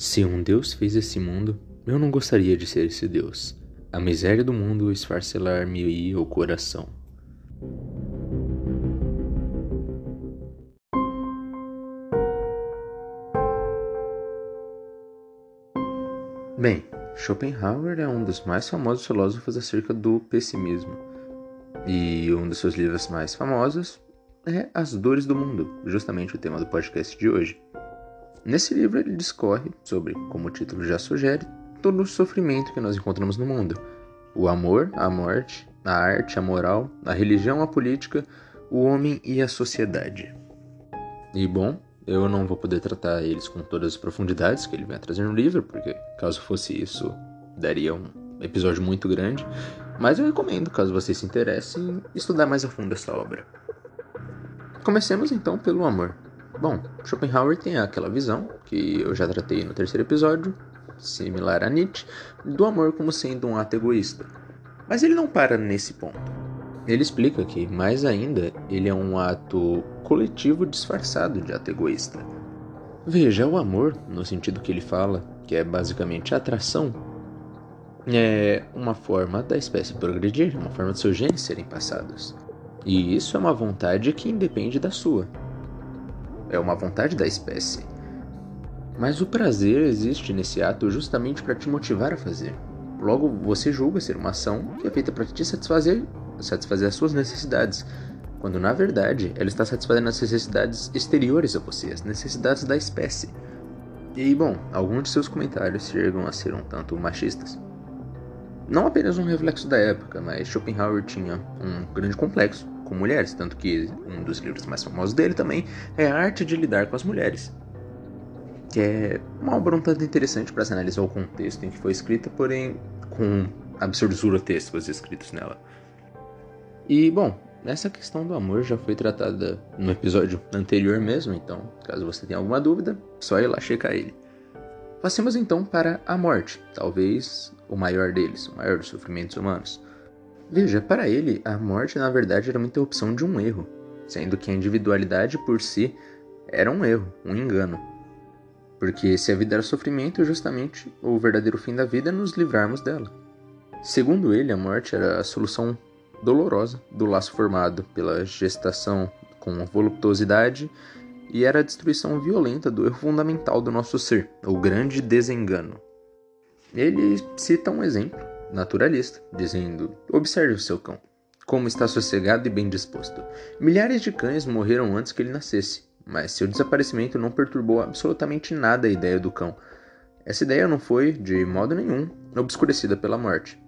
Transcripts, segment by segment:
Se um Deus fez esse mundo, eu não gostaria de ser esse Deus. A miséria do mundo esfarcelar-me o coração. Bem, Schopenhauer é um dos mais famosos filósofos acerca do pessimismo. E um dos seus livros mais famosos é As Dores do Mundo, justamente o tema do podcast de hoje. Nesse livro ele discorre sobre, como o título já sugere, todo o sofrimento que nós encontramos no mundo: o amor, a morte, a arte, a moral, a religião, a política, o homem e a sociedade. E bom, eu não vou poder tratar eles com todas as profundidades que ele vem a trazer no livro, porque caso fosse isso, daria um episódio muito grande. Mas eu recomendo, caso vocês se interessem, estudar mais a fundo essa obra. Comecemos então pelo amor. Bom, Schopenhauer tem aquela visão, que eu já tratei no terceiro episódio, similar a Nietzsche, do amor como sendo um ato egoísta. Mas ele não para nesse ponto. Ele explica que, mais ainda, ele é um ato coletivo disfarçado de ato egoísta. Veja, o amor, no sentido que ele fala, que é basicamente atração, é uma forma da espécie progredir, uma forma de seus genes serem passados. E isso é uma vontade que independe da sua é uma vontade da espécie. Mas o prazer existe nesse ato justamente para te motivar a fazer. Logo, você julga ser uma ação que é feita para te satisfazer, satisfazer as suas necessidades, quando na verdade ela está satisfazendo as necessidades exteriores a você, as necessidades da espécie. E bom, alguns de seus comentários chegam a ser um tanto machistas. Não apenas um reflexo da época, mas Schopenhauer tinha um grande complexo com mulheres, tanto que um dos livros mais famosos dele também é A Arte de Lidar com as Mulheres, que é uma obra um tanto interessante para se analisar o contexto em que foi escrita, porém com absurdos grotescos escritos nela. E bom, essa questão do amor já foi tratada no episódio anterior mesmo, então caso você tenha alguma dúvida, só ir lá checar ele. Passemos então para a morte, talvez o maior deles, o maior dos sofrimentos humanos. Veja, para ele, a morte na verdade era uma interrupção de um erro, sendo que a individualidade por si era um erro, um engano. Porque se a vida era sofrimento, justamente o verdadeiro fim da vida é nos livrarmos dela. Segundo ele, a morte era a solução dolorosa do laço formado pela gestação com voluptuosidade e era a destruição violenta do erro fundamental do nosso ser, o grande desengano. Ele cita um exemplo naturalista, dizendo: Observe o seu cão, como está sossegado e bem disposto. Milhares de cães morreram antes que ele nascesse, mas seu desaparecimento não perturbou absolutamente nada a ideia do cão. Essa ideia não foi, de modo nenhum, obscurecida pela morte.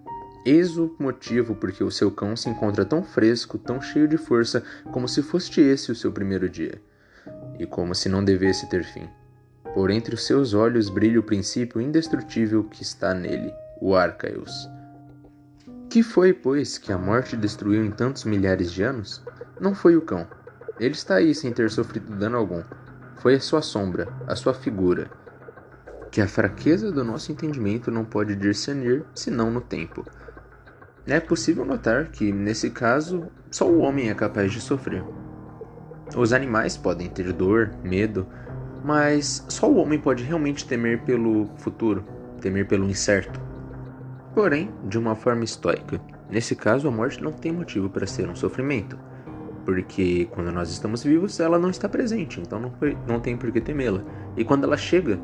Eis o motivo por que o seu cão se encontra tão fresco, tão cheio de força, como se fosse esse o seu primeiro dia, e como se não devesse ter fim. Por entre os seus olhos brilha o princípio indestrutível que está nele, o Arcaeus. Que foi, pois, que a morte destruiu em tantos milhares de anos? Não foi o cão. Ele está aí sem ter sofrido dano algum. Foi a sua sombra, a sua figura. Que a fraqueza do nosso entendimento não pode discernir senão no tempo. É possível notar que, nesse caso, só o homem é capaz de sofrer. Os animais podem ter dor, medo, mas só o homem pode realmente temer pelo futuro, temer pelo incerto porém de uma forma estoica. Nesse caso, a morte não tem motivo para ser um sofrimento, porque quando nós estamos vivos, ela não está presente, então não, não tem por que temê-la. E quando ela chega,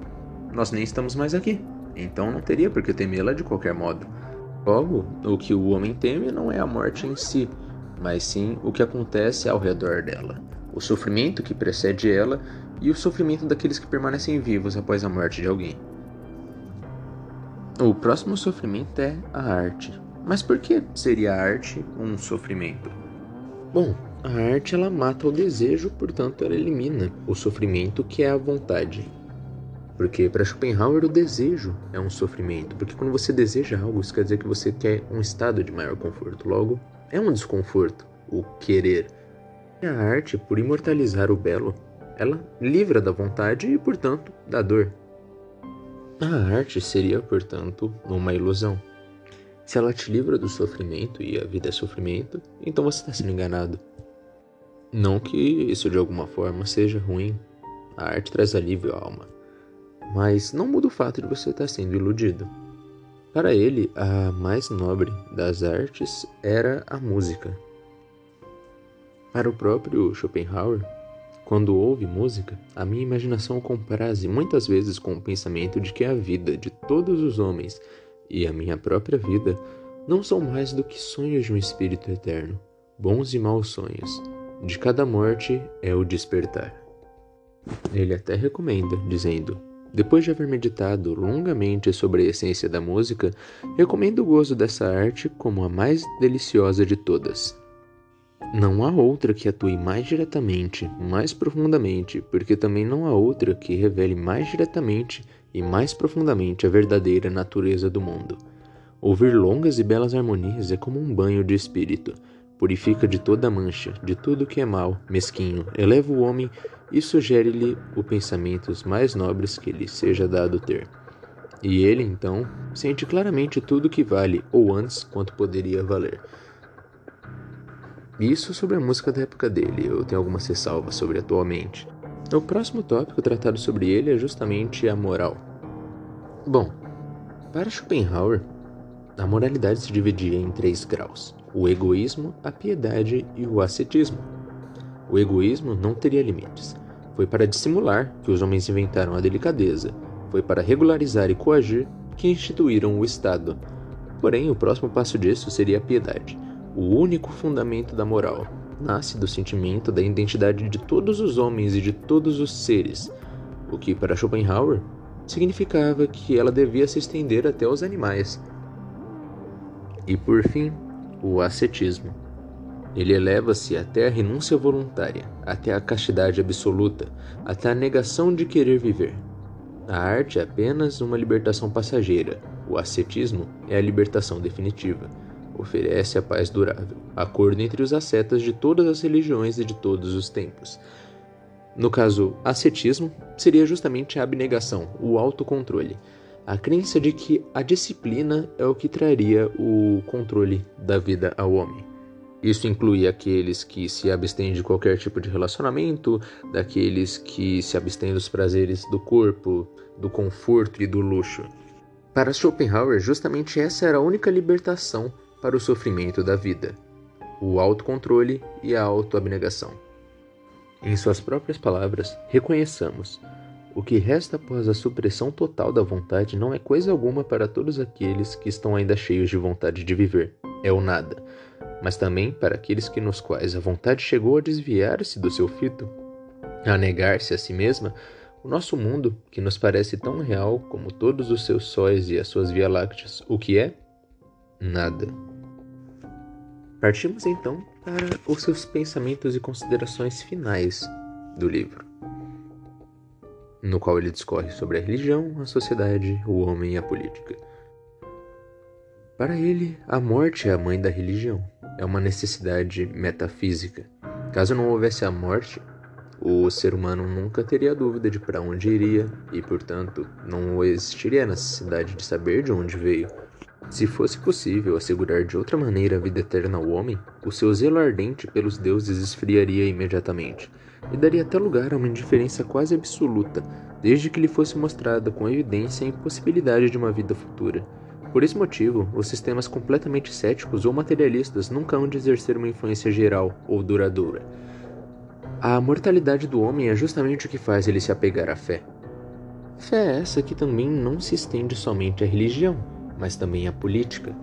nós nem estamos mais aqui, então não teria por que temê-la de qualquer modo. Logo, o que o homem teme não é a morte em si, mas sim o que acontece ao redor dela, o sofrimento que precede ela e o sofrimento daqueles que permanecem vivos após a morte de alguém. O próximo sofrimento é a arte. Mas por que seria a arte um sofrimento? Bom, a arte ela mata o desejo, portanto ela elimina o sofrimento que é a vontade. Porque para Schopenhauer o desejo é um sofrimento, porque quando você deseja algo, isso quer dizer que você quer um estado de maior conforto. Logo, é um desconforto o querer. E a arte, por imortalizar o belo, ela livra da vontade e, portanto, da dor. A arte seria, portanto, uma ilusão. Se ela te livra do sofrimento e a vida é sofrimento, então você está sendo enganado. Não que isso de alguma forma seja ruim. A arte traz alívio à alma. mas não muda o fato de você estar sendo iludido. Para ele, a mais nobre das artes era a música. Para o próprio Schopenhauer, quando ouve música, a minha imaginação compraz muitas vezes com o pensamento de que a vida de todos os homens e a minha própria vida não são mais do que sonhos de um espírito eterno, bons e maus sonhos. De cada morte é o despertar. Ele até recomenda, dizendo: depois de haver meditado longamente sobre a essência da música, recomendo o gozo dessa arte como a mais deliciosa de todas. Não há outra que atue mais diretamente, mais profundamente, porque também não há outra que revele mais diretamente e mais profundamente a verdadeira natureza do mundo. Ouvir longas e belas harmonias é como um banho de espírito. Purifica de toda mancha, de tudo que é mal, mesquinho, eleva o homem e sugere-lhe os pensamentos mais nobres que lhe seja dado ter. E ele, então, sente claramente tudo que vale, ou antes, quanto poderia valer. Isso sobre a música da época dele, eu tenho algumas ressalvas sobre atualmente. O próximo tópico tratado sobre ele é justamente a moral. Bom, para Schopenhauer, a moralidade se dividia em três graus: o egoísmo, a piedade e o ascetismo. O egoísmo não teria limites. Foi para dissimular que os homens inventaram a delicadeza. Foi para regularizar e coagir que instituíram o Estado. Porém, o próximo passo disso seria a piedade, o único fundamento da moral. Nasce do sentimento da identidade de todos os homens e de todos os seres, o que para Schopenhauer significava que ela devia se estender até os animais. E por fim, o ascetismo. Ele eleva-se até a renúncia voluntária, até a castidade absoluta, até a negação de querer viver. A arte é apenas uma libertação passageira, o ascetismo é a libertação definitiva. Oferece a paz durável, acordo entre os ascetas de todas as religiões e de todos os tempos. No caso, ascetismo seria justamente a abnegação, o autocontrole, a crença de que a disciplina é o que traria o controle da vida ao homem. Isso inclui aqueles que se abstêm de qualquer tipo de relacionamento, daqueles que se abstêm dos prazeres do corpo, do conforto e do luxo. Para Schopenhauer, justamente essa era a única libertação para o sofrimento da vida: o autocontrole e a autoabnegação. Em suas próprias palavras, reconheçamos: o que resta após a supressão total da vontade não é coisa alguma para todos aqueles que estão ainda cheios de vontade de viver. É o nada mas também para aqueles que nos quais a vontade chegou a desviar-se do seu fito, a negar-se a si mesma, o nosso mundo, que nos parece tão real como todos os seus sóis e as suas Via Lácteas, o que é? Nada. Partimos então para os seus pensamentos e considerações finais do livro, no qual ele discorre sobre a religião, a sociedade, o homem e a política. Para ele, a morte é a mãe da religião é uma necessidade metafísica. Caso não houvesse a morte, o ser humano nunca teria dúvida de para onde iria e, portanto, não existiria a necessidade de saber de onde veio. Se fosse possível assegurar de outra maneira a vida eterna ao homem, o seu zelo ardente pelos deuses esfriaria imediatamente e daria até lugar a uma indiferença quase absoluta, desde que lhe fosse mostrada com evidência a impossibilidade de uma vida futura. Por esse motivo, os sistemas completamente céticos ou materialistas nunca hão de exercer uma influência geral ou duradoura. A mortalidade do homem é justamente o que faz ele se apegar à fé. Fé é essa que também não se estende somente à religião, mas também à política.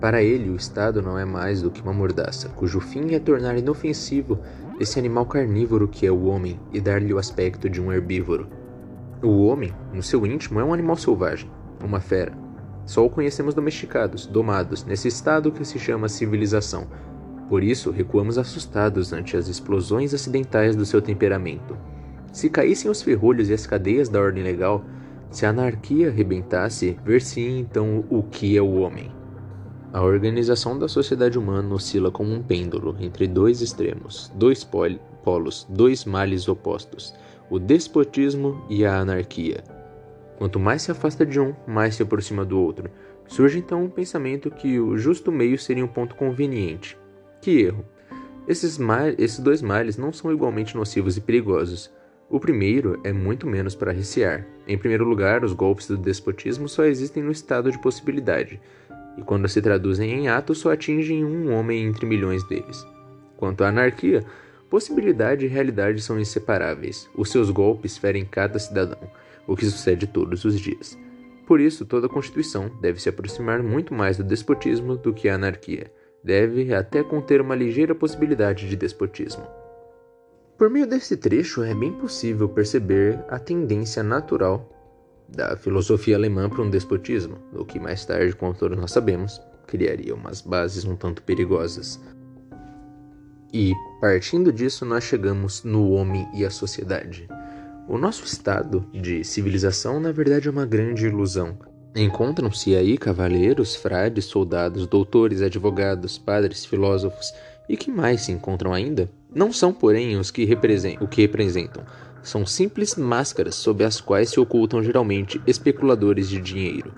Para ele, o Estado não é mais do que uma mordaça, cujo fim é tornar inofensivo esse animal carnívoro que é o homem e dar-lhe o aspecto de um herbívoro. O homem, no seu íntimo, é um animal selvagem, uma fera, só o conhecemos domesticados, domados, nesse estado que se chama civilização. Por isso, recuamos assustados ante as explosões acidentais do seu temperamento. Se caíssem os ferrolhos e as cadeias da ordem legal, se a anarquia rebentasse, ver-se então o que é o homem. A organização da sociedade humana oscila como um pêndulo entre dois extremos, dois polos, dois males opostos: o despotismo e a anarquia. Quanto mais se afasta de um, mais se aproxima do outro. Surge então um pensamento que o justo meio seria um ponto conveniente. Que erro! Esses, esses dois males não são igualmente nocivos e perigosos. O primeiro é muito menos para recear. Em primeiro lugar, os golpes do despotismo só existem no estado de possibilidade, e quando se traduzem em atos só atingem um homem entre milhões deles. Quanto à anarquia, possibilidade e realidade são inseparáveis. Os seus golpes ferem cada cidadão, o que sucede todos os dias. Por isso, toda Constituição deve se aproximar muito mais do despotismo do que a anarquia. Deve até conter uma ligeira possibilidade de despotismo. Por meio desse trecho, é bem possível perceber a tendência natural da filosofia alemã para um despotismo, o que mais tarde, como todos nós sabemos, criaria umas bases um tanto perigosas. E, partindo disso, nós chegamos no homem e a sociedade. O nosso estado de civilização, na verdade, é uma grande ilusão. Encontram-se aí cavaleiros, frades, soldados, doutores, advogados, padres, filósofos e que mais se encontram ainda? Não são, porém, os que representam, o que representam. São simples máscaras sob as quais se ocultam geralmente especuladores de dinheiro.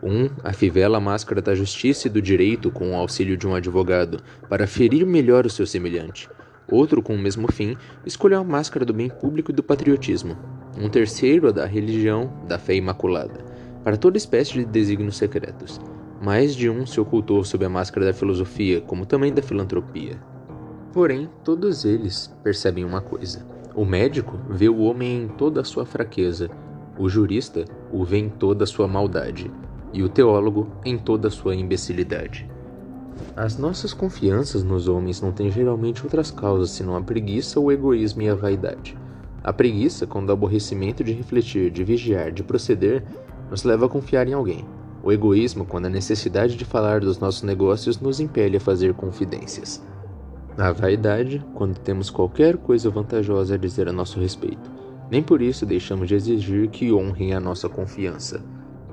Um afivela a máscara da justiça e do direito com o auxílio de um advogado para ferir melhor o seu semelhante. Outro, com o mesmo fim, escolheu a máscara do bem público e do patriotismo. Um terceiro, a da religião, da fé imaculada, para toda espécie de desígnios secretos. Mais de um se ocultou sob a máscara da filosofia, como também da filantropia. Porém, todos eles percebem uma coisa: o médico vê o homem em toda a sua fraqueza, o jurista o vê em toda a sua maldade, e o teólogo em toda a sua imbecilidade. As nossas confianças nos homens não têm geralmente outras causas senão a preguiça, o egoísmo e a vaidade. A preguiça, quando o aborrecimento de refletir, de vigiar, de proceder, nos leva a confiar em alguém. O egoísmo, quando a necessidade de falar dos nossos negócios nos impele a fazer confidências. A vaidade, quando temos qualquer coisa vantajosa a dizer a nosso respeito. Nem por isso deixamos de exigir que honrem a nossa confiança.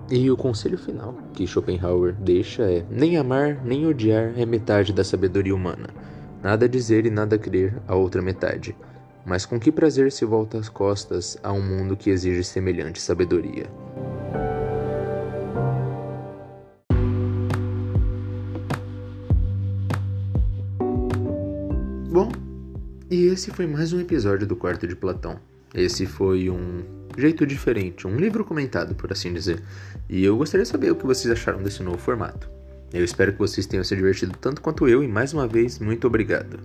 E o conselho final que Schopenhauer deixa é: nem amar nem odiar é metade da sabedoria humana. Nada dizer e nada crer a outra metade. Mas com que prazer se volta as costas a um mundo que exige semelhante sabedoria? E esse foi mais um episódio do Quarto de Platão. Esse foi um jeito diferente, um livro comentado, por assim dizer. E eu gostaria de saber o que vocês acharam desse novo formato. Eu espero que vocês tenham se divertido tanto quanto eu e mais uma vez, muito obrigado.